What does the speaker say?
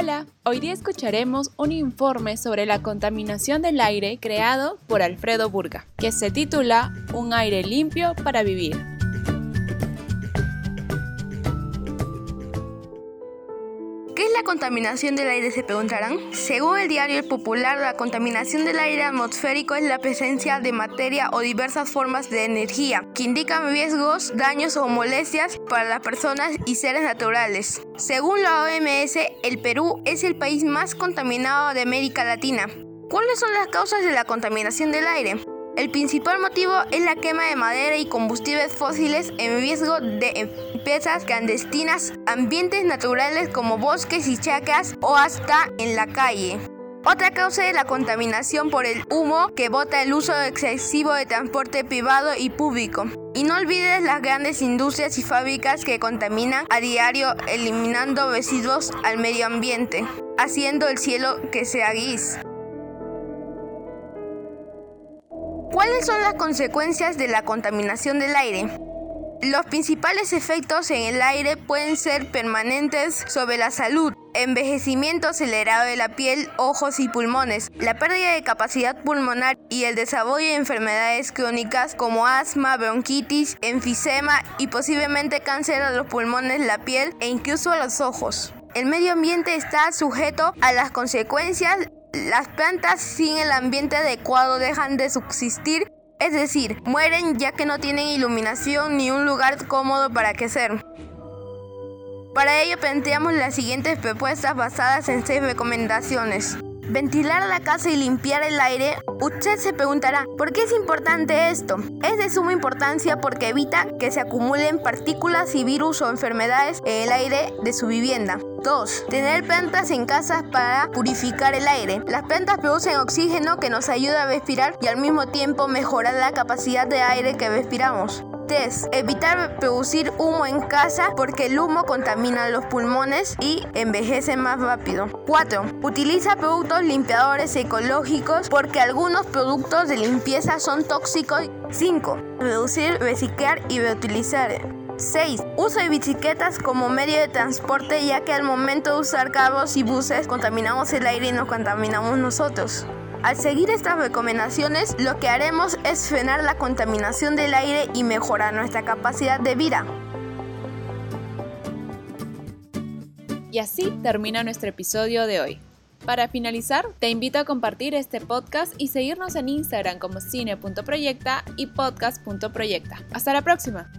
Hola, hoy día escucharemos un informe sobre la contaminación del aire creado por Alfredo Burga, que se titula Un aire limpio para vivir. ¿Qué es la contaminación del aire? Se preguntarán. Según el diario El Popular, la contaminación del aire atmosférico es la presencia de materia o diversas formas de energía que indican riesgos, daños o molestias para las personas y seres naturales. Según la OMS, el Perú es el país más contaminado de América Latina. ¿Cuáles son las causas de la contaminación del aire? El principal motivo es la quema de madera y combustibles fósiles en riesgo de empresas clandestinas, ambientes naturales como bosques y chacras o hasta en la calle. Otra causa es la contaminación por el humo que bota el uso excesivo de transporte privado y público. Y no olvides las grandes industrias y fábricas que contaminan a diario eliminando residuos al medio ambiente, haciendo el cielo que sea gris. ¿Cuáles son las consecuencias de la contaminación del aire? Los principales efectos en el aire pueden ser permanentes sobre la salud, envejecimiento acelerado de la piel, ojos y pulmones, la pérdida de capacidad pulmonar y el desarrollo de enfermedades crónicas como asma, bronquitis, enfisema y posiblemente cáncer de los pulmones, la piel e incluso los ojos. El medio ambiente está sujeto a las consecuencias las plantas sin el ambiente adecuado dejan de subsistir, es decir, mueren ya que no tienen iluminación ni un lugar cómodo para crecer. Para ello planteamos las siguientes propuestas basadas en seis recomendaciones. Ventilar la casa y limpiar el aire. Usted se preguntará, ¿por qué es importante esto? Es de suma importancia porque evita que se acumulen partículas y virus o enfermedades en el aire de su vivienda. 2. Tener plantas en casa para purificar el aire. Las plantas producen oxígeno que nos ayuda a respirar y al mismo tiempo mejorar la capacidad de aire que respiramos. 3. Evitar producir humo en casa porque el humo contamina los pulmones y envejece más rápido. 4. Utiliza productos limpiadores ecológicos porque algunos productos de limpieza son tóxicos. 5. Reducir, reciclar y reutilizar. 6. Uso de bicicletas como medio de transporte ya que al momento de usar carros y buses contaminamos el aire y nos contaminamos nosotros. Al seguir estas recomendaciones, lo que haremos es frenar la contaminación del aire y mejorar nuestra capacidad de vida. Y así termina nuestro episodio de hoy. Para finalizar, te invito a compartir este podcast y seguirnos en Instagram como cine.proyecta y podcast.proyecta. Hasta la próxima.